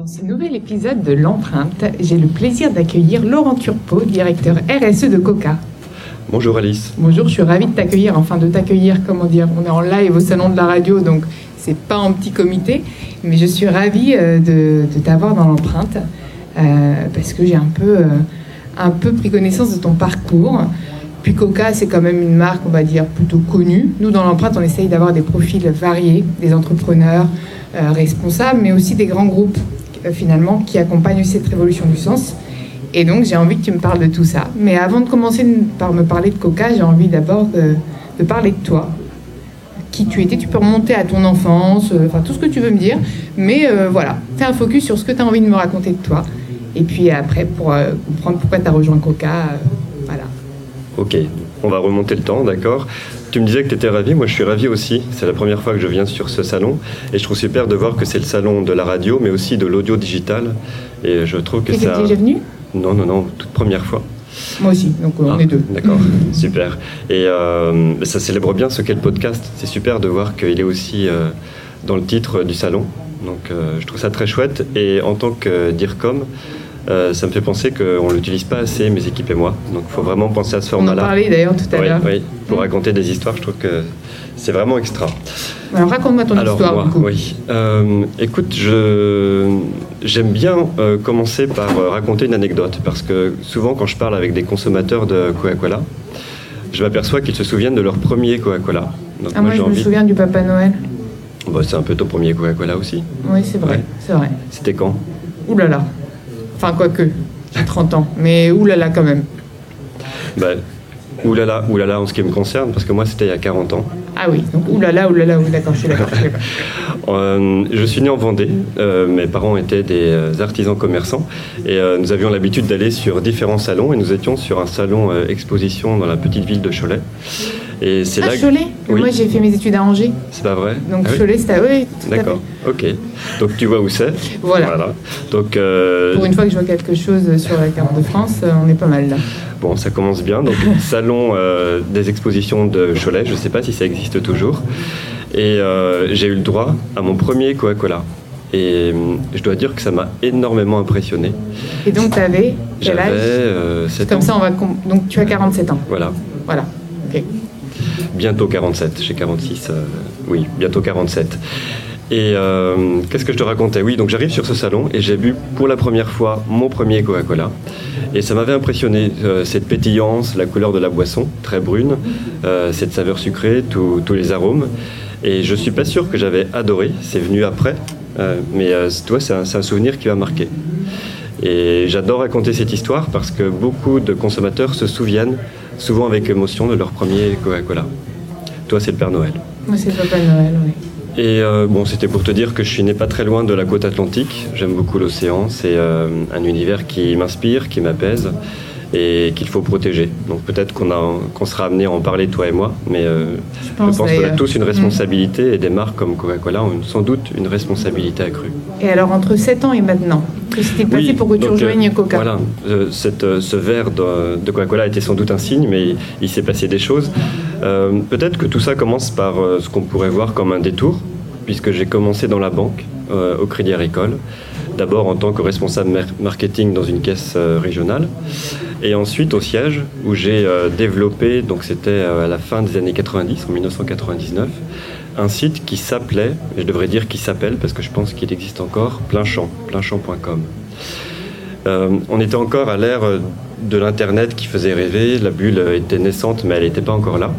Dans ce nouvel épisode de l'empreinte, j'ai le plaisir d'accueillir Laurent Turpot, directeur RSE de Coca. Bonjour Alice. Bonjour, je suis ravie de t'accueillir, enfin de t'accueillir, comment dire, on est en live au salon de la radio, donc c'est pas en petit comité, mais je suis ravie euh, de, t'avoir dans l'empreinte, euh, parce que j'ai un peu, euh, un peu pris connaissance de ton parcours. Puis Coca, c'est quand même une marque, on va dire, plutôt connue. Nous, dans l'empreinte, on essaye d'avoir des profils variés, des entrepreneurs responsables, mais aussi des grands groupes, finalement, qui accompagnent cette révolution du sens. Et donc, j'ai envie que tu me parles de tout ça. Mais avant de commencer par me parler de Coca, j'ai envie d'abord de, parler de toi. Qui tu étais, tu peux remonter à ton enfance, euh, enfin tout ce que tu veux me dire. Mais euh, voilà, fais un focus sur ce que tu as envie de me raconter de toi. Et puis après, pour euh, comprendre pourquoi tu as rejoint Coca, voilà. Ok, on va remonter le temps, d'accord? Tu me disais que tu étais ravi, moi je suis ravi aussi. C'est la première fois que je viens sur ce salon. Et je trouve super de voir que c'est le salon de la radio, mais aussi de l'audio digital. Et je trouve que ça. Tu déjà venu? Non, non, non, toute première fois. Moi aussi, donc on ah, est deux. D'accord, super. Et euh, ça célèbre bien ce qu'est le podcast. C'est super de voir qu'il est aussi euh, dans le titre du salon. Donc euh, je trouve ça très chouette. Et en tant que DIRCOM, ça me fait penser qu'on ne l'utilise pas assez, mes équipes et moi. Donc il faut vraiment penser à ce format-là. On en parlait d'ailleurs tout à l'heure. Oui, pour mmh. raconter des histoires, je trouve que c'est vraiment extra. Alors raconte-moi ton histoire. Moi, oui. Euh, écoute, j'aime bien euh, commencer par euh, raconter une anecdote parce que souvent quand je parle avec des consommateurs de Coca-Cola, je m'aperçois qu'ils se souviennent de leur premier Coca-Cola. Ah, moi, je me souviens du Papa Noël. Bah, c'est un peu ton premier Coca-Cola aussi. Oui, c'est vrai, c'est vrai. C'était quand? Ouh là là. Enfin, quoique, j'ai 30 ans, mais là quand même. Bah, Oulala, oulala en ce qui me concerne, parce que moi c'était il y a 40 ans. Ah oui, donc oulala, oulala, oui, d'accord, je suis d'accord. euh, je suis né en Vendée, euh, mes parents étaient des euh, artisans commerçants et euh, nous avions l'habitude d'aller sur différents salons et nous étions sur un salon exposition dans la petite ville de Cholet. Et c'est ah, là Cholet? Moi j'ai fait mes études à Angers. C'est pas vrai? Donc ah Cholet, c'était. Oui, D'accord, ok. Donc tu vois où c'est? Voilà. Donc, Pour une fois que je vois quelque chose sur la carte de France, on est pas mal là. Bon, ça commence bien. Donc, salon euh, des expositions de Cholet, je ne sais pas si ça existe toujours. Et euh, j'ai eu le droit à mon premier Coca-Cola. Et euh, je dois dire que ça m'a énormément impressionné. Et donc, tu avais quel âge euh, 7 Comme ça, on va. Donc, tu as 47 ans. Voilà. Voilà. Ok. Bientôt 47. J'ai 46. oui, bientôt 47. Et euh, qu'est-ce que je te racontais? Oui, donc j'arrive sur ce salon et j'ai bu pour la première fois mon premier Coca-Cola. Et ça m'avait impressionné, euh, cette pétillance, la couleur de la boisson, très brune, euh, cette saveur sucrée, tous les arômes. Et je suis pas sûr que j'avais adoré, c'est venu après, mais toi, c'est un, souvenir qui m'a marqué. Et j'adore raconter cette histoire parce que beaucoup de consommateurs se souviennent, souvent avec émotion, de leur premier Coca-Cola. Toi, c'est le Père Noël. Moi, c'est Papa Noël, oui. Et euh, bon, c'était pour te dire que je suis né pas très loin de la côte atlantique. J'aime beaucoup l'océan. C'est euh, un univers qui m'inspire, qui m'apaise et qu'il faut protéger. Donc peut-être qu'on qu'on sera amené à en parler toi et moi, mais euh, je pense, qu'on a tous une responsabilité et des marques comme Coca-Cola ont sans doute une responsabilité accrue. Et alors entre 7 ans et maintenant, que s'est-il passé pour que tu rejoignes Coca? Voilà, cette, ce verre de, de Coca-Cola était sans doute un signe, mais il s'est passé des choses. Euh, peut-être que tout ça commence par euh, ce qu'on pourrait voir comme un détour, puisque j'ai commencé dans la banque, euh, au Crédit Agricole, d'abord en tant que responsable marketing dans une caisse régionale, et ensuite au siège, où j'ai développé, donc c'était à la fin des années 90, en 1999, un site qui s'appelait, je devrais dire qui s'appelle, parce que je pense qu'il existe encore, Pleinchamp, pleinchamp.com. on était encore à l'ère de l'Internet qui faisait rêver. La bulle était naissante, mais elle n'était pas encore là.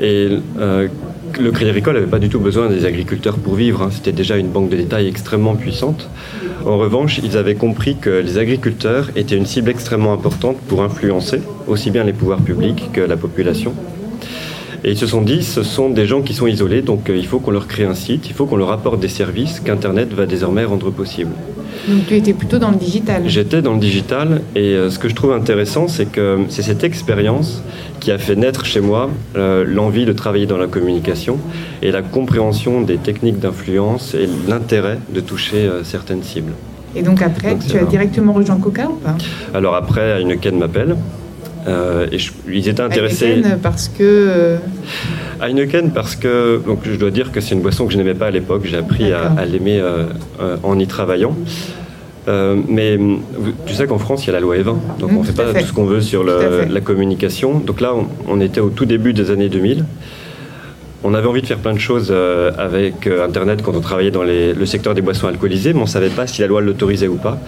Et euh, le Crédit Agricole n'avait pas du tout besoin des agriculteurs pour vivre. Hein. C'était déjà une banque de détail extrêmement puissante. En revanche, ils avaient compris que les agriculteurs étaient une cible extrêmement importante pour influencer aussi bien les pouvoirs publics que la population. Et ils se sont dit, ce sont des gens qui sont isolés, donc euh, il faut qu'on leur crée un site, il faut qu'on leur apporte des services qu'Internet va désormais rendre possible. Donc tu étais plutôt dans le digital J'étais dans le digital et ce que je trouve intéressant, c'est que c'est cette expérience qui a fait naître chez moi l'envie de travailler dans la communication et la compréhension des techniques d'influence et l'intérêt de toucher certaines cibles. Et donc après, tu as directement rejoint Coca ou pas? Alors après, Heineken m'appelle. Euh, et ils étaient intéressés. Heineken parce que. Euh, Heineken parce que. Donc je dois dire que c'est une boisson que je n'aimais pas à l'époque. J'ai appris à, l'aimer euh, en y travaillant. mais tu sais qu'en France, il y a la loi E20. Donc on ne fait pas tout ce qu'on veut sur la communication. Donc là, on, on, était au tout début des années 2000. On avait envie de faire plein de choses euh, avec euh, Internet quand on travaillait dans le secteur des boissons alcoolisées, mais on ne savait pas si la loi l'autorisait ou pas.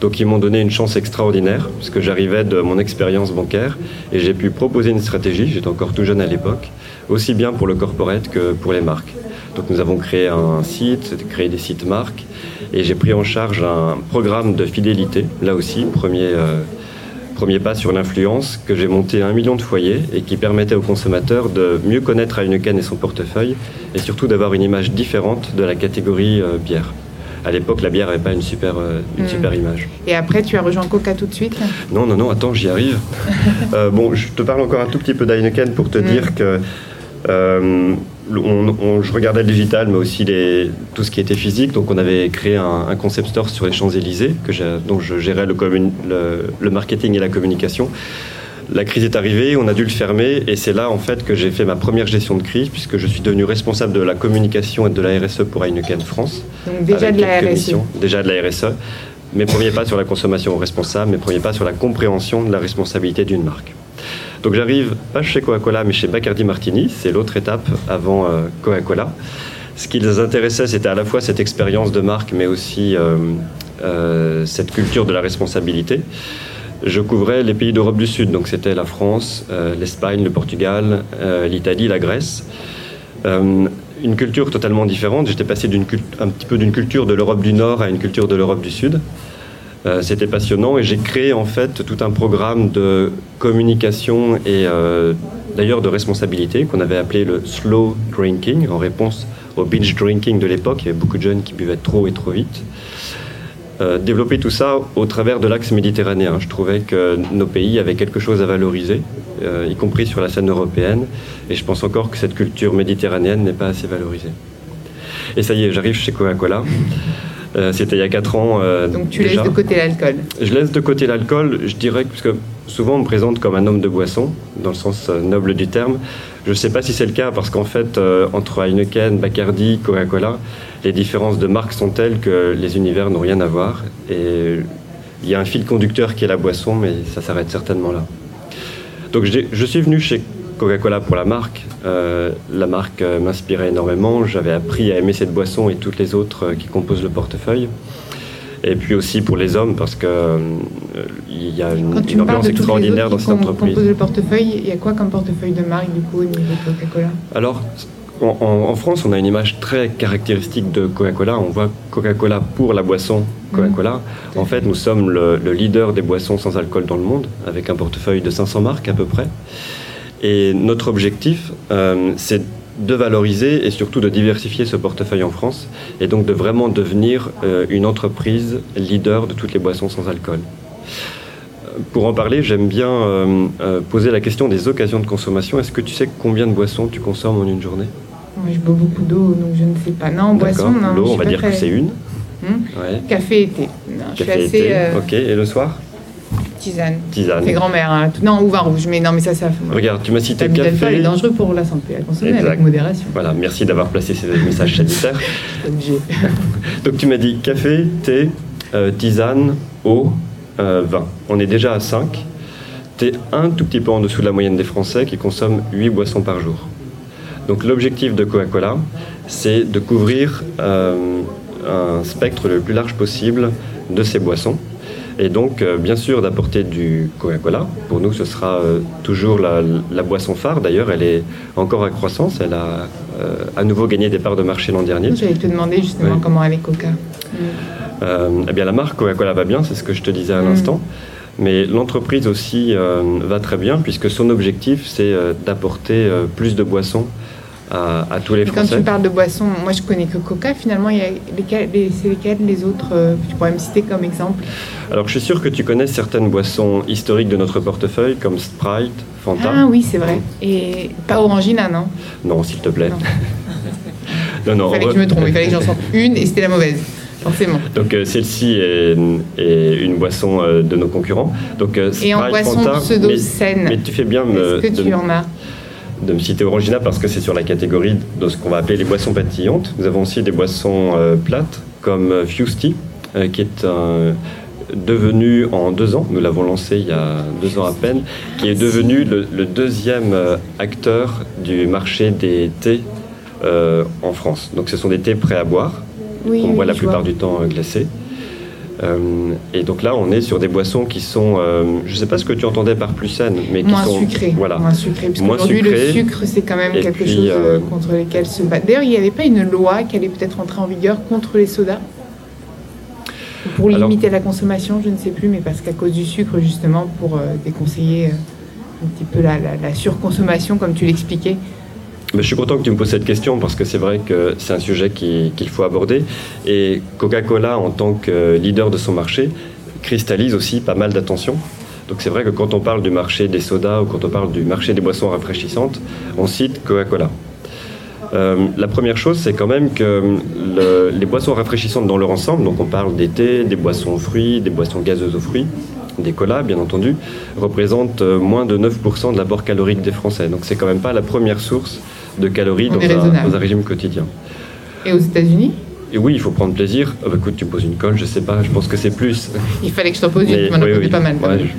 Donc ils m'ont donné une chance extraordinaire, puisque j'arrivais de mon expérience bancaire, et j'ai pu proposer une stratégie, j'étais encore tout jeune à l'époque, aussi bien pour le corporate que pour les marques. Donc nous avons créé un site, créé des sites marques, et j'ai pris en charge un programme de fidélité, là aussi, premier... Euh, premier pas sur l'influence que j'ai monté à un million de foyers et qui permettait aux consommateurs de mieux connaître Heineken et son portefeuille et surtout d'avoir une image différente de la catégorie euh, bière. À l'époque, la bière n'avait pas une super, euh, une hmm. super image. Et après, tu as rejoint Coca tout de suite? Non, non, non, attends, j'y arrive. Euh, bon, je te parle encore un tout petit peu d'Heineken pour te hmm. dire que je regardais le digital, mais aussi les, tout ce qui était physique. Donc, on avait créé un, concept store sur les Champs-Élysées, dont je gérais le, le, marketing et la communication. La crise est arrivée, on a dû le fermer, et c'est là en fait que j'ai fait ma première gestion de crise, puisque je suis devenu responsable de la communication et de la RSE pour Heineken France. Donc déjà de la RSE. Déjà de la RSE. Mes premiers pas sur la consommation responsable, mes premiers pas sur la compréhension de la responsabilité d'une marque. Donc j'arrive pas chez Coca-Cola, mais chez Bacardi Martini, c'est l'autre étape avant euh, Coca-Cola. Ce qui les intéressait, c'était à la fois cette expérience de marque, mais aussi euh, euh, cette culture de la responsabilité. Je couvrais les pays d'Europe du Sud, donc c'était la France, l'Espagne, le Portugal, l'Italie, la Grèce une culture totalement différente. J'étais passé un petit peu d'une culture de l'Europe du Nord à une culture de l'Europe du Sud. Euh, c'était passionnant et j'ai créé en fait tout un programme de communication et euh, d'ailleurs de responsabilité qu'on avait appelé le slow drinking en réponse au binge drinking de l'époque. Il y avait beaucoup de jeunes qui buvaient trop et trop vite. Euh, développer tout ça au travers de l'axe méditerranéen. Je trouvais que nos pays avaient quelque chose à valoriser, y compris sur la scène européenne, et je pense encore que cette culture méditerranéenne n'est pas assez valorisée. Et ça y est, j'arrive chez Coca-Cola. Euh, c'était il y a 4 ans. Euh, Donc tu laisses de côté l'alcool Je laisse de côté l'alcool, je dirais, que souvent on me présente comme un homme de boisson, dans le sens euh, noble du terme. Je ne sais pas si c'est le cas parce qu'en fait, entre Heineken, Bacardi, Coca-Cola, les différences de marques sont telles que les univers n'ont rien à voir. Et il y a un fil conducteur qui est la boisson, mais ça s'arrête certainement là. Donc je suis venu chez Coca-Cola pour la marque. Euh, la marque euh, m'inspirait énormément. J'avais appris à aimer cette boisson et toutes les autres euh, qui composent le portefeuille. Et puis aussi pour les hommes, parce qu'il il y a une, ambiance extraordinaire dans cette entreprise. le portefeuille, il y a quoi comme portefeuille de marque du coup au niveau de Coca-Cola? Alors, en, France, on a une image très caractéristique de Coca-Cola. On voit Coca-Cola pour la boisson Coca-Cola. Mmh. En fait, nous sommes le, le, leader des boissons sans alcool dans le monde, avec un portefeuille de 500 marques à peu près. Et notre objectif, euh, c'est de valoriser et surtout de diversifier ce portefeuille en France et donc de vraiment devenir euh, une entreprise leader de toutes les boissons sans alcool. Pour en parler, j'aime bien euh, poser la question des occasions de consommation. Est-ce que tu sais combien de boissons tu consommes en une journée? Je bois beaucoup d'eau, donc je ne sais pas. Non, boisson, non. L'eau, on va dire que c'est une. Hmm Café été. Café été. Ok, et le soir? Tisane. Tisane. C'est grand-mère. Hein. Non, ou vin rouge. Mais non, mais ça, ça. Regarde, tu m'as cité le café. C'est dangereux pour la santé à consommer avec modération. Voilà, merci d'avoir placé ces messages sanitaires. Donc tu m'as dit café, thé, euh, tisane, eau, euh, vin. On est déjà à 5. Tu es un tout petit peu en dessous de la moyenne des Français qui consomment 8 boissons par jour. Donc l'objectif de Coca-Cola, c'est de couvrir euh, un spectre le plus large possible de ces boissons et donc, euh, bien sûr, d'apporter du Coca-Cola. Pour nous, ce sera euh, toujours la, boisson phare. D'ailleurs, elle est encore à croissance. Elle a euh, à nouveau gagné des parts de marché l'an dernier. J'allais te demander justement comment elle est Coca. eh bien, la marque Coca-Cola va bien, c'est ce que je te disais à mm. l'instant. Mais l'entreprise aussi va très bien, puisque son objectif, c'est d'apporter plus de boissons à, tous les Français. quand tu parles de boissons, moi je connais que Coca, finalement, il y a c'est lesquels les autres euh, Tu pourrais me citer comme exemple? Alors je suis sûr que tu connais certaines boissons historiques de notre portefeuille, comme Sprite, Fanta. Ah oui, c'est vrai. Et pas Orangina, non? Non, s'il te plaît. Non, non. il fallait que je me trompe, il fallait que j'en sorte une et c'était la mauvaise. Forcément. Donc euh, celle-ci est, une boisson euh, de nos concurrents. Donc, Sprite, et en boisson pseudo-saine. Mais, tu fais bien me, que tu en as? De me citer Orangina parce que c'est sur la catégorie de ce qu'on va appeler les boissons pétillantes. Nous avons aussi des boissons euh, plates comme euh, Fusty, euh, qui est devenu en deux ans, nous l'avons lancé il y a deux ans à peine, qui est devenu le, deuxième acteur du marché des thés en France. Donc ce sont des thés prêts à boire, oui, qu'on boit la plupart du temps glacés. Euh, et donc là, on est sur des boissons qui sont, euh, je ne sais pas ce que tu entendais par plus saines, mais qui moins sont sucrées. Voilà. Moins sucrées. Parce qu'aujourd'hui, le sucre, c'est quand même quelque chose euh, contre lequel se battre. D'ailleurs, il n'y avait pas une loi qui allait peut-être entrer en vigueur contre les sodas? Pour limiter la consommation, je ne sais plus, mais parce qu'à cause du sucre, justement, pour déconseiller un petit peu la surconsommation, comme tu l'expliquais je suis content que tu me poses cette question parce que c'est vrai que c'est un sujet qu'il faut aborder. Et Coca-Cola, en tant que leader de son marché, cristallise aussi pas mal d'attention. Donc c'est vrai que quand on parle du marché des sodas ou quand on parle du marché des boissons rafraîchissantes, on cite Coca-Cola. Euh, la première chose, c'est quand même que les boissons rafraîchissantes dans leur ensemble, donc on parle des thés, des boissons aux fruits, des boissons gazeuses aux fruits, des colas bien entendu, représentent euh, moins de 9% de l'apport calorique des Français. Donc c'est quand même pas la première source de calories dans un, régime quotidien. Et aux États-Unis et oui, il faut prendre plaisir. Ah bah, écoute, tu me poses une colle, je sais pas, je pense que c'est plus. Il fallait que je t'en pose une, tu m'en as pas mal.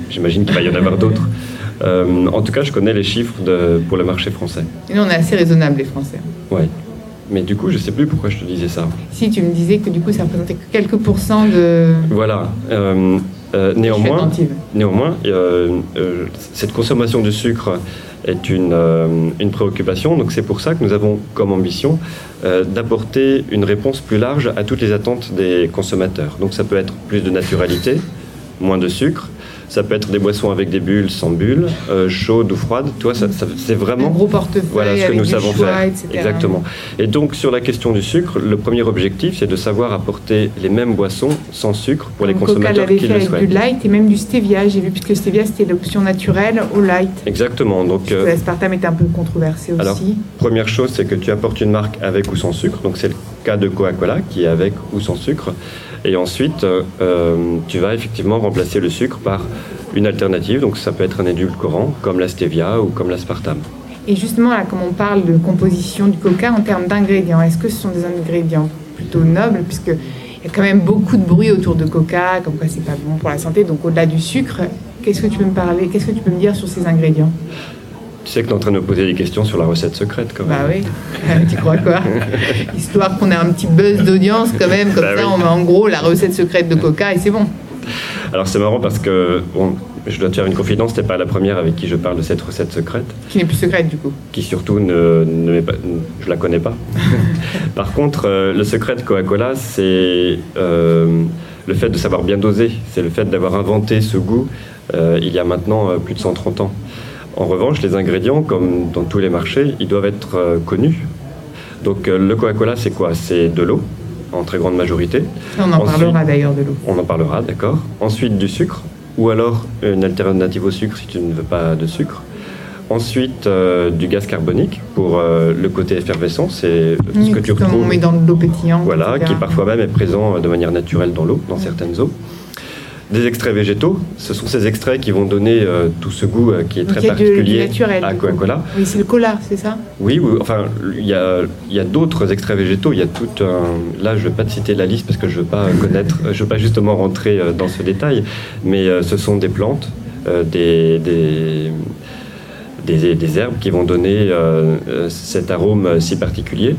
J'imagine qu'il va y en avoir d'autres. Euh, en tout cas, je connais les chiffres de, pour le marché français. Et nous, on est assez raisonnable, les Français. Oui. Mais du coup, je sais plus pourquoi je te disais ça. Si, tu me disais que du coup, ça représentait que quelques pourcents de. Voilà. Euh, euh, néanmoins, néanmoins cette consommation de sucre est une, euh, une préoccupation. Donc c'est pour ça que nous avons comme ambition euh, d'apporter une réponse plus large à toutes les attentes des consommateurs. Donc ça peut être plus de naturalité, moins de sucre, ça peut être des boissons avec des bulles, sans bulles, euh, chaudes ou froides. Toi, ça, c'est vraiment un gros portefeuille voilà ce que nous savons faire. Exactement. Et donc sur la question du sucre, le premier objectif, c'est de savoir apporter les mêmes boissons sans sucre pour les consommateurs qui le souhaitent. du light et même du stevia. J'ai vu puisque stevia c'était l'option naturelle au light. Exactement. Donc euh, l'aspartame était un peu controversé aussi. Alors première chose, c'est que tu apportes une marque avec ou sans sucre. Donc c'est le cas de Coca-Cola qui est avec ou sans sucre. Et ensuite, euh, tu vas effectivement remplacer le sucre par une alternative. Donc ça peut être un édulcorant comme la stevia ou comme l'aspartame. Et justement, là, comme on parle de composition du coca en termes d'ingrédients, est-ce que ce sont des ingrédients plutôt nobles? Puisque il y a quand même beaucoup de bruit autour de coca, comme quoi c'est pas bon pour la santé. Donc au-delà du sucre, qu'est-ce que tu peux me parler, qu'est-ce que tu peux me dire sur ces ingrédients? Tu sais que tu es en train de me poser des questions sur la recette secrète quand même. Bah oui, tu crois quoi? Histoire qu'on ait un petit buzz d'audience quand même, comme bah ça on met en gros la recette secrète de Coca et c'est bon. Alors c'est marrant parce que je dois te faire une confidence, n'es pas la première avec qui je parle de cette recette secrète. Qui n'est plus secrète du coup. Qui surtout ne, ne pas, je la connais pas. Par contre, euh, le secret de Coca-Cola, c'est euh, le fait de savoir bien doser. C'est le fait d'avoir inventé ce goût euh, il y a maintenant plus de 130 ans. En revanche, les ingrédients, comme dans tous les marchés, ils doivent être euh, connus. Donc euh, le Coca-Cola, c'est quoi? C'est de l'eau, en très grande majorité. On en parlera d'ailleurs de l'eau. On en parlera, d'accord. Ensuite du sucre, ou alors une alternative au sucre si tu ne veux pas de sucre. Ensuite, euh, du gaz carbonique pour le côté effervescent, c'est ce que tu retrouves. On met dans l'eau pétillante. Voilà, qui parfois même est présent de manière naturelle dans l'eau, dans certaines eaux des extraits végétaux. Ce sont ces extraits qui vont donner euh, tout ce goût euh, qui est très particulier à Coca-Cola. Oui, c'est le cola, c'est ça? Oui, enfin, il y a, y a d'autres extraits végétaux. Il y a tout un... Là, je ne vais pas te citer la liste parce que je ne veux pas connaître, je veux pas justement rentrer euh, dans ce détail, mais ce sont des plantes, des, des, des, herbes qui vont donner cet arôme si particulier.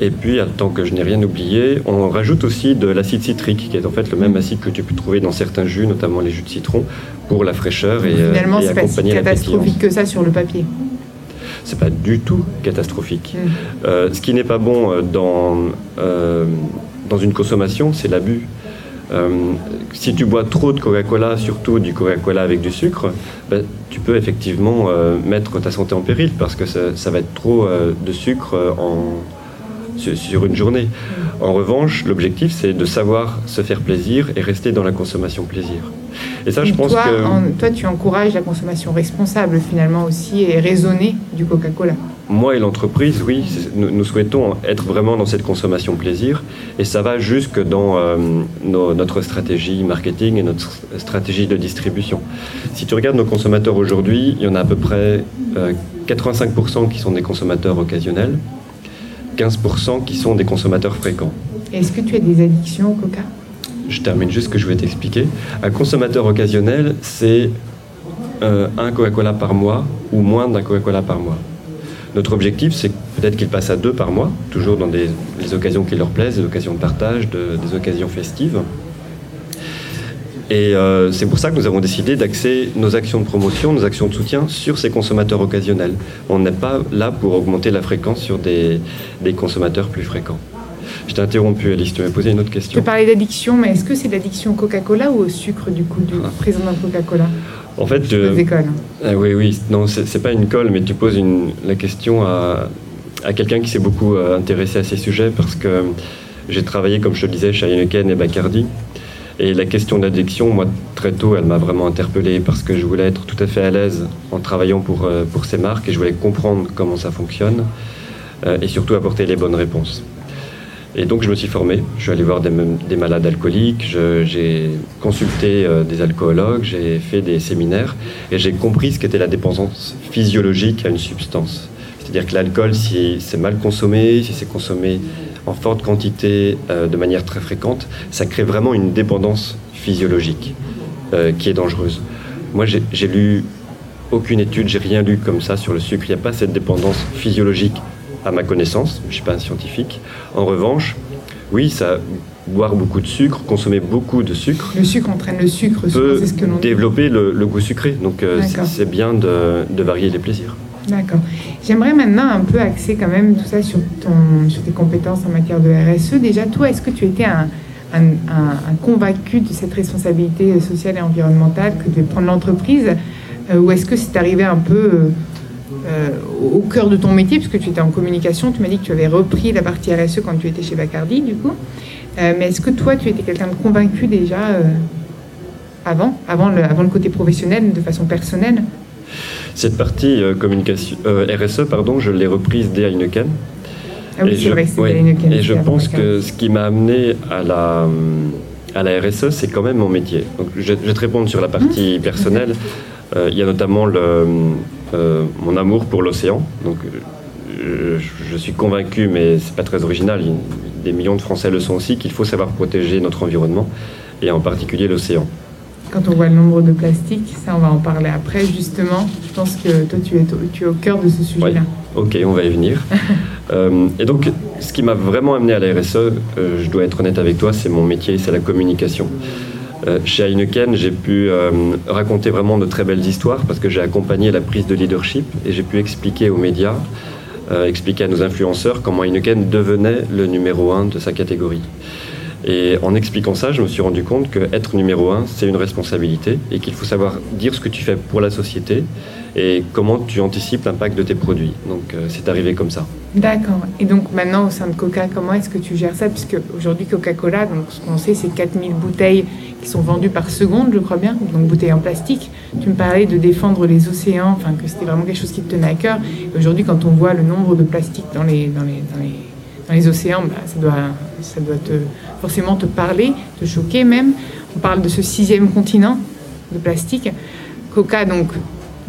Et puis, tant que je n'ai rien oublié, on rajoute aussi de l'acide citrique, qui est en fait le même acide que tu peux trouver dans certains jus, notamment les jus de citron, pour la fraîcheur et, euh, Finalement, et accompagner pas si catastrophique que ça sur le papier. C'est pas du tout catastrophique. Mm. Euh, ce qui n'est pas bon euh, dans, dans une consommation, c'est l'abus. si tu bois trop de Coca-Cola, surtout du Coca-Cola avec du sucre, ben, tu peux effectivement mettre ta santé en péril parce que ça, ça va être trop de sucre en, sur une journée. En revanche, l'objectif, c'est de savoir se faire plaisir et rester dans la consommation plaisir. Et ça, je pense toi, que... toi, tu encourages la consommation responsable, finalement, aussi, et raisonnée du Coca-Cola. Moi et l'entreprise, oui, nous, souhaitons être vraiment dans cette consommation plaisir, et ça va jusque dans euh, notre stratégie marketing et notre stratégie de distribution. Si tu regardes nos consommateurs aujourd'hui, il y en a à peu près 85% euh, qui sont des consommateurs occasionnels, 15% qui sont des consommateurs fréquents. Est-ce que tu as des addictions au coca? Je termine juste ce que je vais t'expliquer. Un consommateur occasionnel, c'est euh, un Coca-Cola par mois ou moins d'un Coca-Cola par mois. Notre objectif, c'est peut-être qu'il passe à deux par mois, toujours dans des, occasions qui leur plaisent, des occasions de partage, des occasions festives. Et euh, c'est pour ça que nous avons décidé d'axer nos actions de promotion, nos actions de soutien sur ces consommateurs occasionnels. On n'est pas là pour augmenter la fréquence sur des, consommateurs plus fréquents. Je t'ai interrompu, Alice, tu m'as posé une autre question. Tu parlais d'addiction, mais est-ce que c'est l'addiction au Coca-Cola ou au sucre du coup du ah. président de Coca-Cola? En fait, euh, ah oui, oui, non, c'est pas une colle, mais tu poses une, la question à, à quelqu'un qui s'est beaucoup euh, intéressé à ces sujets parce que j'ai travaillé, comme je te le disais, chez Heineken et Bacardi. Et la question d'addiction, moi, très tôt, elle m'a vraiment interpellé parce que je voulais être tout à fait à l'aise en travaillant pour, euh, pour ces marques et je voulais comprendre comment ça fonctionne euh, et surtout apporter les bonnes réponses. Et donc, je me suis formé. Je suis allé voir des, des malades alcooliques, j'ai consulté euh, des alcoologues, j'ai fait des séminaires et j'ai compris ce qu'était la dépendance physiologique à une substance. C'est-à-dire que l'alcool, si c'est mal consommé, si c'est consommé en forte quantité euh, de manière très fréquente, ça crée vraiment une dépendance physiologique euh, qui est dangereuse. Moi, j'ai lu aucune étude, j'ai rien lu comme ça sur le sucre. Il n'y a pas cette dépendance physiologique à ma connaissance. Je ne suis pas un scientifique. En revanche, oui, ça, boire beaucoup de sucre, consommer beaucoup de sucre. Le sucre entraîne le sucre, peut ce que développer le, goût sucré. Donc euh, c'est bien de varier les plaisirs. D'accord. J'aimerais maintenant un peu axer quand même tout ça sur, ton, sur tes compétences en matière de RSE. Déjà, toi, est-ce que tu étais un, convaincu de cette responsabilité sociale et environnementale que devait prendre l'entreprise euh, Ou est-ce que c'est arrivé un peu euh, euh, au cœur de ton métier, puisque tu étais en communication, tu m'as dit que tu avais repris la partie RSE quand tu étais chez Bacardi, du coup. mais est-ce que toi, tu étais quelqu'un de convaincu déjà avant, avant le côté professionnel, de façon personnelle cette partie euh, communication, euh, RSE, pardon, je l'ai reprise dès Heineken. Ah oui, c'est vrai, Heineken. Et je pense que ce qui m'a amené à la, à la RSE, c'est quand même mon métier. Donc, je, vais te répondre sur la partie mmh. personnelle. Euh, il y a notamment le, mon amour pour l'océan. Donc, je, suis convaincu, mais c'est pas très original. des millions de Français le sont aussi qu'il faut savoir protéger notre environnement et en particulier l'océan quand on voit le nombre de plastiques, ça on va en parler après justement. Je pense que toi tu es, tu es au cœur de ce sujet-là. Ok, on va y venir. Euh, et donc ce qui m'a vraiment amené à la RSE, euh, je dois être honnête avec toi, c'est mon métier, c'est la communication. Euh, chez Heineken, j'ai pu raconter vraiment de très belles histoires parce que j'ai accompagné la prise de leadership et j'ai pu expliquer aux médias, expliquer à nos influenceurs comment Heineken devenait le numéro un de sa catégorie. Et en expliquant ça, je me suis rendu compte qu'être numéro un, c'est une responsabilité et qu'il faut savoir dire ce que tu fais pour la société et comment tu anticipes l'impact de tes produits. Donc euh, c'est arrivé comme ça. D'accord. Et donc maintenant au sein de Coca, comment est-ce que tu gères ça? Puisque aujourd'hui Coca-Cola, donc ce qu'on sait, c'est 4000 bouteilles qui sont vendues par seconde, je crois bien, donc bouteilles en plastique. Tu me parlais de défendre les océans, enfin que c'était vraiment quelque chose qui te tenait à cœur. Aujourd'hui, quand on voit le nombre de plastiques dans les, dans les, dans les océans, bah, ça doit, ça doit te, forcément te parler, te choquer même. On parle de ce sixième continent de plastique. Coca, donc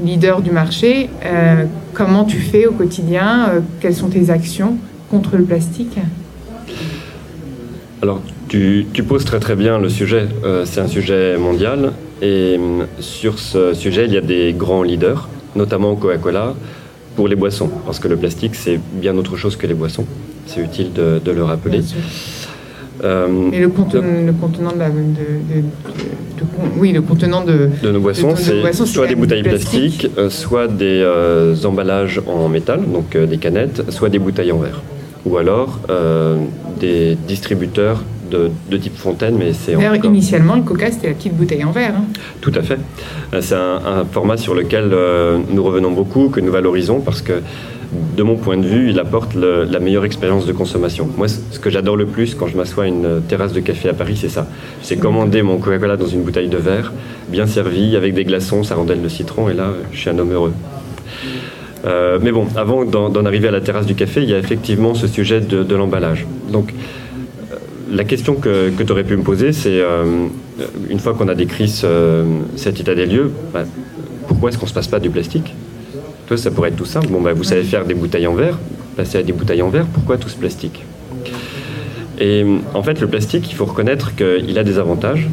leader du marché, euh, comment tu fais au quotidien? Euh, Quelles sont tes actions contre le plastique? Alors, tu, tu, poses très très bien le sujet. Euh, c'est un sujet mondial et sur ce sujet, il y a des grands leaders, notamment Coca-Cola, pour les boissons, parce que le plastique, c'est bien autre chose que les boissons. C'est utile de, le rappeler. Mais le, contenant de, la, oui, le contenant de, de nos boissons, c'est soit des bouteilles plastiques, euh, soit des euh, emballages en métal, donc des canettes, soit des bouteilles en verre. Ou alors des distributeurs de, type fontaine, mais c'est D'ailleurs, initialement, le coca, c'était la petite bouteille en verre. Hein. Tout à fait. C'est un, format sur lequel nous revenons beaucoup, que nous valorisons, parce que de mon point de vue, il apporte la meilleure expérience de consommation. Moi, ce que j'adore le plus quand je m'assois à une terrasse de café à Paris, c'est ça. C'est commander mon Coca-Cola dans une bouteille de verre, bien servi, avec des glaçons, ça rondelle de citron, et là, je suis un homme heureux. Euh, mais bon, avant d'en arriver à la terrasse du café, il y a effectivement ce sujet de, l'emballage. Donc, euh, la question que, tu aurais pu me poser, c'est, euh, une fois qu'on a décrit cet état des lieux, bah, pourquoi est-ce qu'on ne se passe pas du plastique? Toi, ça pourrait être tout simple. Bon, bah, vous savez faire des bouteilles en verre, passer à des bouteilles en verre, pourquoi tout ce plastique Et en fait, le plastique, il faut reconnaître qu'il a des avantages.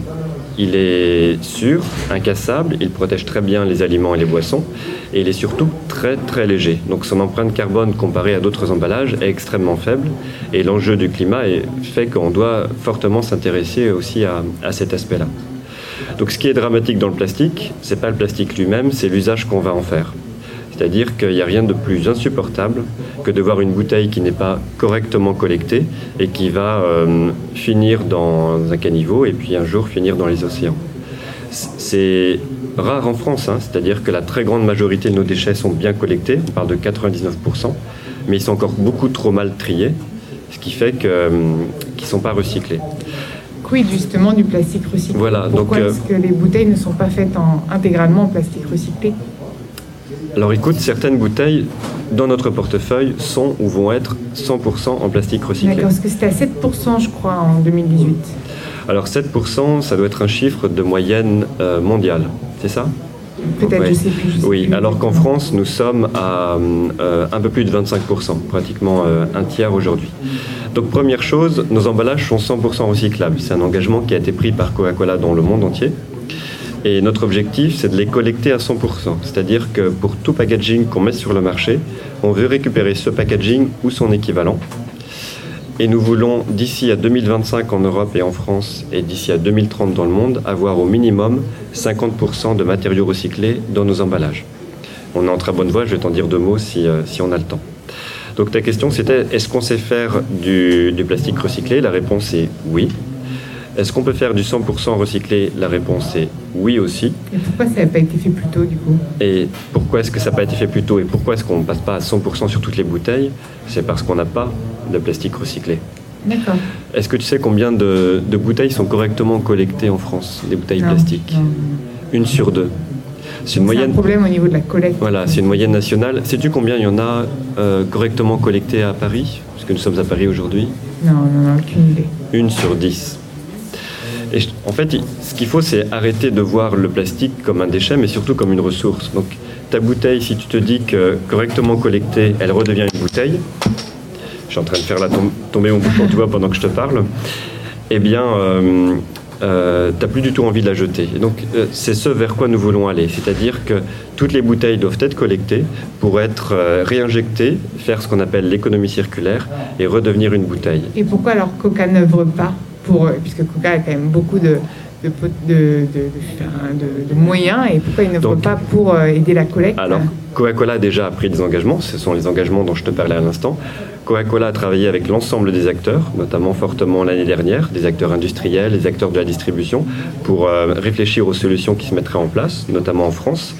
Il est sûr, incassable, il protège très bien les aliments et les boissons, et il est surtout très très léger. Donc son empreinte carbone comparée à d'autres emballages est extrêmement faible, et l'enjeu du climat fait qu'on doit fortement s'intéresser aussi à, à cet aspect-là. Donc ce qui est dramatique dans le plastique, c'est pas le plastique lui-même, c'est l'usage qu'on va en faire. C'est-à-dire qu'il n'y a rien de plus insupportable que de voir une bouteille qui n'est pas correctement collectée et qui va euh, finir dans un caniveau et puis un jour finir dans les océans. C'est rare en France, hein. c'est-à-dire que la très grande majorité de nos déchets sont bien collectés, on parle de 99%, mais ils sont encore beaucoup trop mal triés, ce qui fait euh, qu'ils ne sont pas recyclés. Oui, justement du plastique recyclé. Voilà, Pourquoi euh, est-ce que les bouteilles ne sont pas faites intégralement en plastique recyclé? Alors écoute, certaines bouteilles dans notre portefeuille sont ou vont être 100% en plastique recyclé. D'accord, parce que c'était à 7% je crois en 2018. Alors 7%, ça doit être un chiffre de moyenne euh, mondiale, c'est ça? Peut-être, je sais plus. oui, alors qu'en France, nous sommes à euh, un peu plus de 25%, pratiquement euh, un tiers aujourd'hui. Donc première chose, nos emballages sont 100% recyclables. C'est un engagement qui a été pris par Coca-Cola dans le monde entier. Et notre objectif, c'est de les collecter à 100%. C'est-à-dire que pour tout packaging qu'on met sur le marché, on veut récupérer ce packaging ou son équivalent. Et nous voulons, d'ici à 2025 en Europe et en France, et d'ici à 2030 dans le monde, avoir au minimum 50% de matériaux recyclés dans nos emballages. On est en très bonne voie, je vais t'en dire deux mots si, euh, si on a le temps. Donc ta question c'était, est-ce qu'on sait faire du, du plastique recyclé? La réponse est oui. Est-ce qu'on peut faire du 100% recyclé La réponse est oui aussi. Et pourquoi ça n'a pas été fait plus tôt du coup? Et pourquoi est-ce que ça n'a pas été fait plus tôt Et pourquoi est-ce qu'on ne passe pas à 100% sur toutes les bouteilles? C'est parce qu'on n'a pas de plastique recyclé. D'accord. Est-ce que tu sais combien de, bouteilles sont correctement collectées en France, des bouteilles plastiques? Une sur deux. C'est une moyenne. un problème au niveau de la collecte. Voilà, c'est une moyenne nationale. Sais-tu combien il y en a euh, correctement collectées à Paris? Parce que nous sommes à Paris aujourd'hui. Non, non, aucune idée. Une sur dix. En fait, ce qu'il faut, c'est arrêter de voir le plastique comme un déchet, mais surtout comme une ressource. Donc, ta bouteille, si tu te dis que correctement collectée, elle redevient une bouteille, je suis en train de faire la tomber mon bouton, tu vois, pendant que je te parle, eh bien, euh, euh, tu n'as plus du tout envie de la jeter. Et donc, euh, c'est ce vers quoi nous voulons aller. C'est-à-dire que toutes les bouteilles doivent être collectées pour être réinjectées, faire ce qu'on appelle l'économie circulaire et redevenir une bouteille. Et pourquoi alors Coca n'œuvre pas? Pour, euh, puisque Coca a quand même beaucoup de, de, de, de moyens, et pourquoi il ne pas pour euh, aider la collecte? Alors, Coca-Cola a déjà pris des engagements, ce sont les engagements dont je te parlais à l'instant. Coca-Cola a travaillé avec l'ensemble des acteurs, notamment fortement l'année dernière, des acteurs industriels, des acteurs de la distribution, pour euh, réfléchir aux solutions qui se mettraient en place, notamment en France.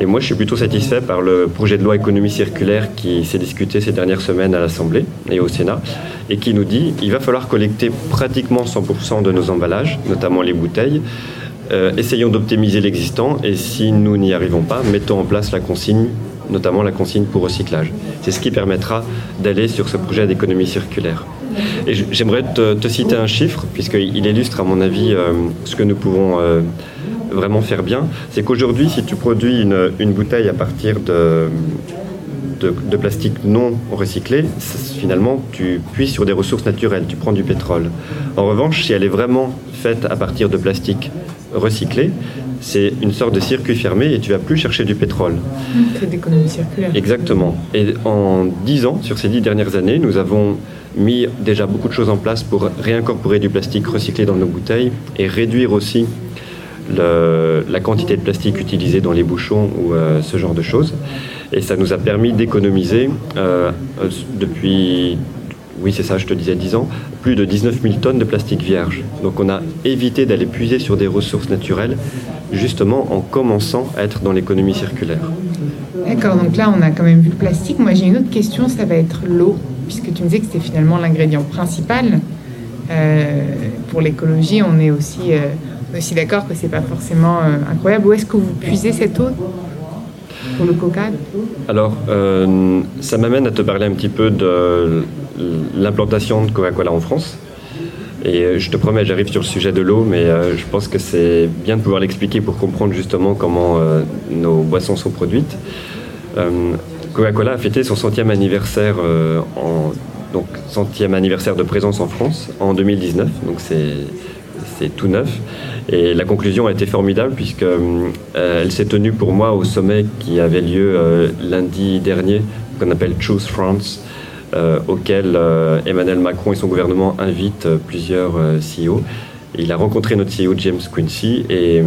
Et moi, je suis plutôt satisfait par le projet de loi économie circulaire qui s'est discuté ces dernières semaines à l'Assemblée et au Sénat, et qui nous dit qu'il va falloir collecter pratiquement 100% de nos emballages, notamment les bouteilles. Euh, essayons d'optimiser l'existant et si nous n'y arrivons pas, mettons en place la consigne notamment la consigne pour recyclage. C'est ce qui permettra d'aller sur ce projet d'économie circulaire. Et j'aimerais te, citer un chiffre, puisqu'il illustre, à mon avis, euh, ce que nous pouvons euh, vraiment faire bien. C'est qu'aujourd'hui, si tu produis une, bouteille à partir de, plastique non recyclé, finalement, tu puises sur des ressources naturelles, tu prends du pétrole. En revanche, si elle est vraiment faite à partir de plastique recyclé, c'est une sorte de circuit fermé et tu vas plus chercher du pétrole. C'est d'économie circulaire. Exactement. Et en 10 ans, sur ces 10 dernières années, nous avons mis déjà beaucoup de choses en place pour réincorporer du plastique recyclé dans nos bouteilles et réduire aussi la quantité de plastique utilisée dans les bouchons ou euh, ce genre de choses. Et ça nous a permis d'économiser euh, depuis oui c'est ça, je te disais 10 ans, plus de 19 000 tonnes de plastique vierge. Donc on a évité d'aller puiser sur des ressources naturelles, justement en commençant à être dans l'économie circulaire. D'accord, donc là on a quand même vu le plastique. Moi j'ai une autre question, ça va être l'eau, puisque tu me disais que c'était finalement l'ingrédient principal. Euh, pour l'écologie, on est aussi, euh, aussi d'accord que c'est pas forcément euh, incroyable. Où est-ce que vous puisez cette eau pour le coca? Alors, ça m'amène à te parler un petit peu de l'implantation de Coca-Cola en France. Et je te promets, j'arrive sur le sujet de l'eau, mais je pense que c'est bien de pouvoir l'expliquer pour comprendre justement comment nos boissons sont produites. Coca-Cola a fêté son centième anniversaire donc centième anniversaire de présence en France en 2019, donc c'est tout neuf. Et la conclusion a été formidable puisque euh, elle s'est tenue pour moi au sommet qui avait lieu euh, lundi dernier, qu'on appelle Choose France, euh, auquel Emmanuel Macron et son gouvernement invitent plusieurs CEO. Il a rencontré notre CEO James Quincy et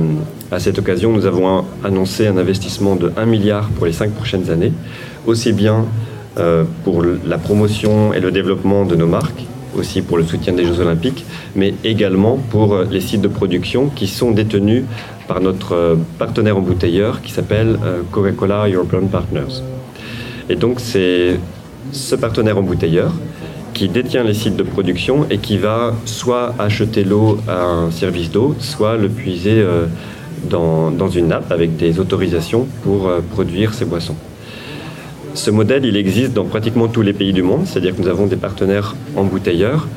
à cette occasion, nous avons annoncé un investissement de 1 milliard pour les cinq prochaines années, aussi bien euh, pour la promotion et le développement de nos marques, aussi pour le soutien des Jeux Olympiques, mais également pour euh, les sites de production qui sont détenus par notre euh, partenaire embouteilleur qui s'appelle Coca-Cola European Partners. Et donc c'est ce partenaire embouteilleur qui détient les sites de production et qui va soit acheter l'eau à un service d'eau, soit le puiser dans, dans, une nappe avec des autorisations pour produire ces boissons. Ce modèle, il existe dans pratiquement tous les pays du monde, c'est-à-dire que nous avons des partenaires embouteilleurs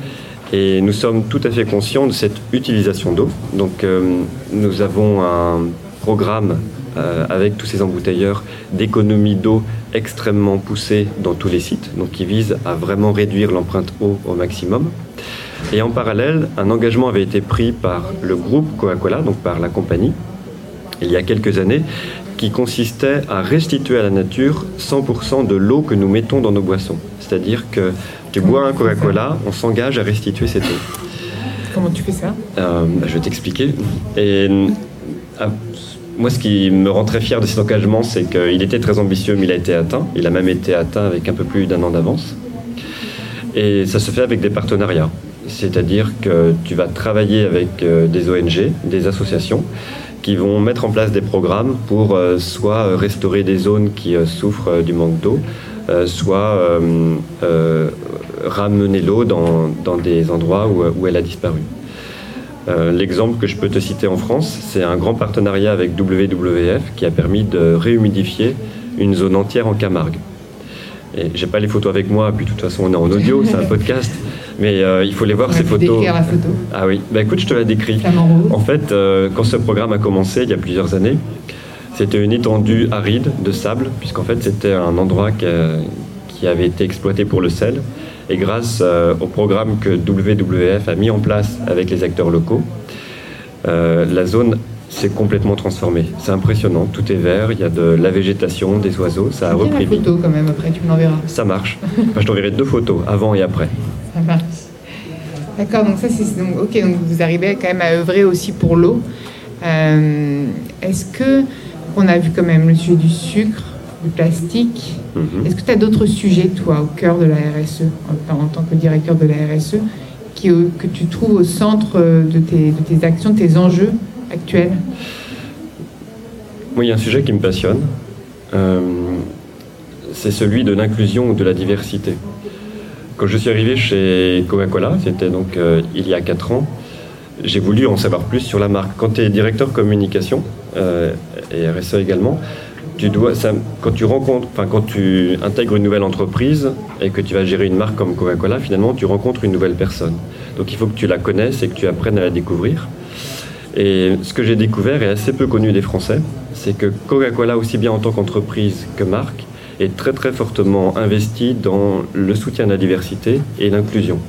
et nous sommes tout à fait conscients de cette utilisation d'eau. Donc euh, nous avons un programme euh, avec tous ces embouteilleurs d'économie d'eau extrêmement poussé dans tous les sites, donc qui vise à vraiment réduire l'empreinte eau au maximum. Et en parallèle, un engagement avait été pris par le groupe Coca-Cola, donc par la compagnie, il y a quelques années, qui consistait à restituer à la nature 100% de l'eau que nous mettons dans nos boissons. C'est-à-dire que tu bois un Coca-Cola, on s'engage à restituer cette eau. Comment tu fais ça? Euh, bah, Je vais t'expliquer. Et ah, moi, ce qui me rend très fier de cet engagement, c'est qu'il était très ambitieux, mais il a été atteint. Il a même été atteint avec un peu plus d'un an d'avance. Et ça se fait avec des partenariats. C'est-à-dire que tu vas travailler avec euh, des ONG, des associations, qui vont mettre en place des programmes pour euh, soit euh, restaurer des zones qui souffrent du manque d'eau, soit ramener l'eau dans, des endroits où, elle a disparu. L'exemple que je peux te citer en France, c'est un grand partenariat avec WWF qui a permis de réhumidifier une zone entière en Camargue. Et j'ai pas les photos avec moi, puis de toute façon on est en audio, c'est un podcast. Mais euh, il faut les voir, ces photos. la photo. Ah oui, bah, écoute, je te la décris. En fait, euh, quand ce programme a commencé, il y a plusieurs années, c'était une étendue aride de sable, puisqu'en fait, c'était un endroit qui, qui, avait été exploité pour le sel. Et grâce euh, au programme que WWF a mis en place avec les acteurs locaux, la zone s'est complètement transformée. C'est impressionnant, tout est vert, il y a de la végétation, des oiseaux, ça a repris. une photo quand même, après tu me l'enverras. Ça marche. je t'enverrai deux photos, avant et après. D'accord, donc ça c'est donc, ok, donc vous arrivez quand même à œuvrer aussi pour l'eau. Euh, est-ce que on a vu quand même le sujet du sucre, du plastique. Mhm. Est-ce que tu as d'autres sujets, toi, au cœur de la RSE, en, tant que directeur de la RSE, qui, euh, que tu trouves au centre de tes, de tes actions, de tes enjeux actuels? Oui, il y a un sujet qui me passionne. Euh, c'est celui de l'inclusion ou de la diversité. Quand je suis arrivé chez Coca-Cola, c'était donc euh, il y a 4 ans, j'ai voulu en savoir plus sur la marque. Quand tu es directeur communication euh, et RSE également, quand tu rencontres, enfin quand tu intègres une nouvelle entreprise et que tu vas gérer une marque comme Coca-Cola, finalement tu rencontres une nouvelle personne. Donc il faut que tu la connaisses et que tu apprennes à la découvrir. Et ce que j'ai découvert est assez peu connu des Français, c'est que Coca-Cola, aussi bien en tant qu'entreprise que marque, est très très fortement investi dans le soutien de la diversité et l'inclusion.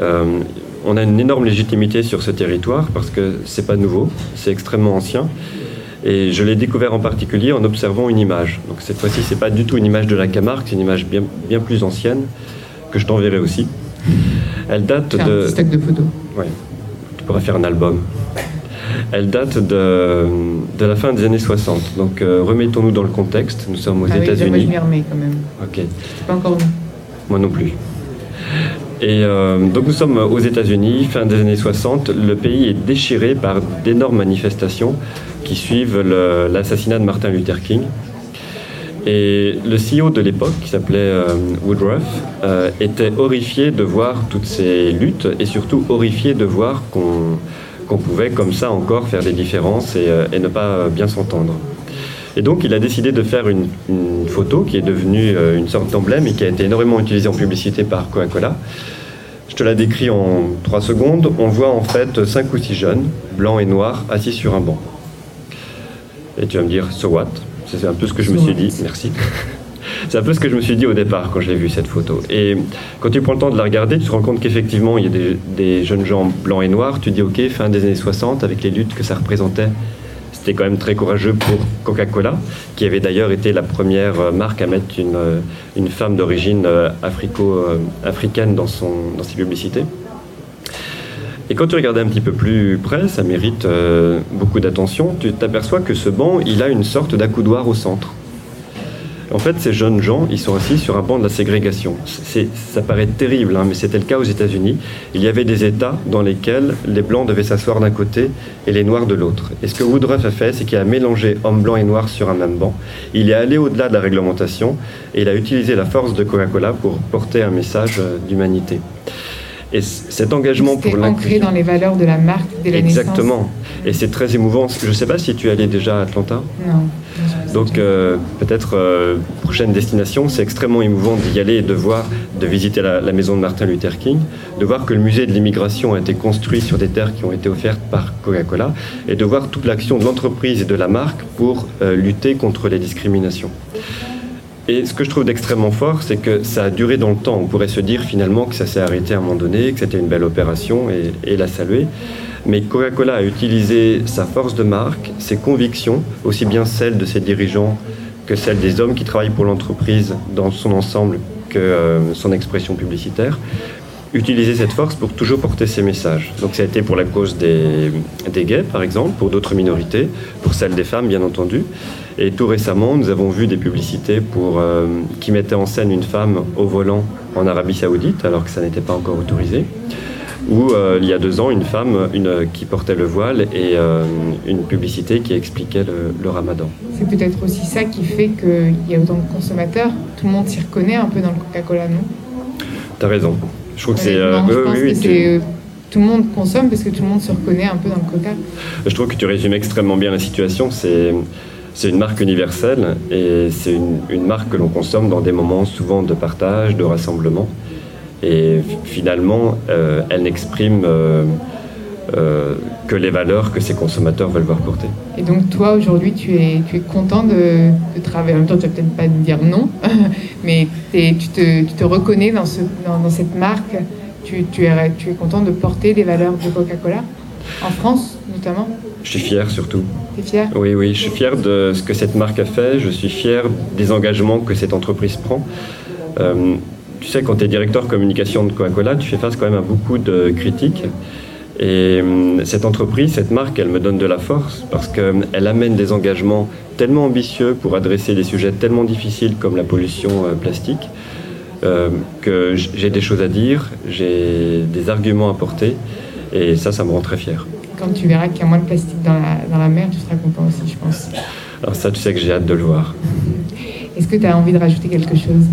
Euh, on a une énorme légitimité sur ce territoire parce que c'est pas nouveau, c'est extrêmement ancien. Et je l'ai découvert en particulier en observant une image. Donc cette fois-ci, c'est pas du tout une image de la Camargue, c'est une image bien, bien plus ancienne que je t'enverrai aussi. Elle date de. Un de photos. Ouais. Tu pourrais faire un album. Elle date de, de, la fin des années 60. Donc euh, remettons-nous dans le contexte. Nous sommes aux ah États-Unis. Oui, je m'y remets quand même. Ok. pas encore Moi non plus. Et euh, donc nous sommes aux États-Unis, fin des années 60. Le pays est déchiré par d'énormes manifestations qui suivent l'assassinat de Martin Luther King. Et le CEO de l'époque, qui s'appelait euh, Woodruff, euh, était horrifié de voir toutes ces luttes et surtout horrifié de voir qu'on pouvait comme ça encore faire des différences et, et ne pas bien s'entendre. Et donc il a décidé de faire une, photo qui est devenue euh, une sorte d'emblème et qui a été énormément utilisée en publicité par Coca-Cola. Je te la décris en trois secondes. On voit en fait cinq ou six jeunes, blancs et noirs, assis sur un banc. Et tu vas me dire, so what? C'est un peu ce que je me suis dit. Merci. C'est un peu ce que je me suis dit au départ quand j'ai vu cette photo. Et quand tu prends le temps de la regarder, tu te rends compte qu'effectivement, il y a des, des, jeunes gens blancs et noirs. Tu dis, ok, fin des années 60, avec les luttes que ça représentait c'était quand même très courageux pour Coca-Cola, qui avait d'ailleurs été la première euh, marque à mettre une, euh, une femme d'origine euh, africo-africaine dans, dans ses publicités. Et quand tu regardes un petit peu plus près, ça mérite beaucoup d'attention, tu t'aperçois que ce banc, il a une sorte d'accoudoir au centre. En fait, ces jeunes gens, ils sont assis sur un banc de la ségrégation. ça paraît terrible, hein, mais c'était le cas aux États-Unis. Il y avait des États dans lesquels les blancs devaient s'asseoir d'un côté et les noirs de l'autre. Et ce que Woodruff a fait, c'est qu'il a mélangé hommes blancs et noirs sur un même banc. Il est allé au-delà de la réglementation et il a utilisé la force de Coca-Cola pour porter un message euh, d'humanité. Et cet engagement pour l'ancré dans les valeurs de la marque dès la Exactement. Et c'est très émouvant. Je ne sais pas si tu es allé déjà à Atlanta. Non. Donc euh, peut-être euh, prochaine destination, c'est extrêmement émouvant d'y aller et de voir, de visiter la, maison de Martin Luther King, de voir que le musée de l'immigration a été construit sur des terres qui ont été offertes par Coca-Cola, et de voir toute l'action de l'entreprise et de la marque pour euh, lutter contre les discriminations. Et ce que je trouve d'extrêmement fort, c'est que ça a duré dans le temps. On pourrait se dire finalement que ça s'est arrêté à un moment donné, que c'était une belle opération et, la saluer. Mais Coca-Cola a utilisé sa force de marque, ses convictions, aussi bien celles de ses dirigeants que celles des hommes qui travaillent pour l'entreprise dans son ensemble que euh, son expression publicitaire, utiliser cette force pour toujours porter ses messages. Donc ça a été pour la cause des, des gays, par exemple, pour d'autres minorités, pour celle des femmes, bien entendu. Et tout récemment, nous avons vu des publicités pour, euh, qui mettaient en scène une femme au volant en Arabie Saoudite, alors que ça n'était pas encore autorisé. Ou euh, il y a deux ans, une femme une, qui portait le voile et euh, une publicité qui expliquait le, le ramadan. C'est peut-être aussi ça qui fait qu'il y a autant de consommateurs. Tout le monde s'y reconnaît un peu dans le Coca-Cola, non? T'as raison. Je trouve que c'est. Euh, oui, oui, tout le monde consomme parce que tout le monde se reconnaît un peu dans le coca. Je trouve que tu résumes extrêmement bien la situation. C'est c'est une marque universelle et c'est une, marque que l'on consomme dans des moments souvent de partage, de rassemblement. Et finalement, euh, elle n'exprime euh, que les valeurs que ses consommateurs veulent voir porter. Et donc toi, aujourd'hui, tu es, tu es content de, travailler. En même temps, tu vas peut-être pas dire non, mais tu te, tu, te, reconnais dans, ce, dans, cette marque. Tu, tu, es, tu es content de porter les valeurs de Coca-Cola en France, notamment? Je suis fier surtout. Tu es fier? Oui, oui, je suis fier de ce que cette marque a fait. Je suis fier des engagements que cette entreprise prend. Euh, tu sais, quand tu es directeur communication de Coca-Cola, tu fais face quand même à beaucoup de critiques. Et hum, cette entreprise, cette marque, elle me donne de la force parce qu'elle amène des engagements tellement ambitieux pour adresser des sujets tellement difficiles comme la pollution euh, plastique euh, que j'ai des choses à dire, j'ai des arguments à porter et ça, ça me rend très fier. Quand tu verras qu'il y a moins de plastique dans la, dans la mer, tu seras content aussi, je pense. Alors ça, tu sais que j'ai hâte de le voir. Est-ce que tu as envie de rajouter quelque chose?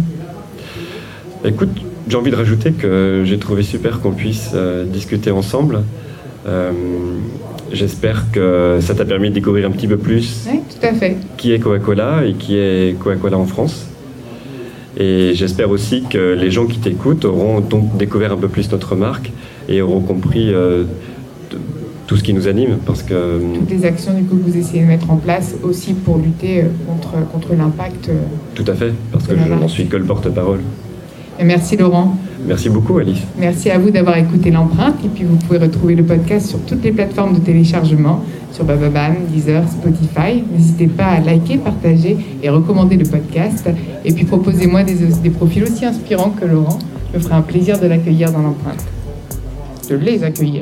Écoute, j'ai envie de rajouter que j'ai trouvé super qu'on puisse euh, discuter ensemble. Euh, j'espère que ça t'a permis de découvrir un petit peu plus tout à fait. qui est Coca-Cola et qui est Coca-Cola en France. Et j'espère aussi que les gens qui t'écoutent auront donc découvert un peu plus notre marque et auront compris euh, tout ce qui nous anime. Parce que, Toutes les actions du coup, que vous essayez de mettre en place aussi pour lutter contre, contre l'impact. Tout à fait, parce que je n'en suis que le porte-parole merci Laurent. Merci beaucoup Alice. Merci à vous d'avoir écouté l'empreinte et puis vous pouvez retrouver le podcast sur toutes les plateformes de téléchargement, sur Bababam, Deezer, Spotify. N'hésitez pas à liker, partager et recommander le podcast. Et puis proposez-moi des, des profils aussi inspirants que Laurent. Je me ferai un plaisir de l'accueillir dans l'empreinte. De les accueillir.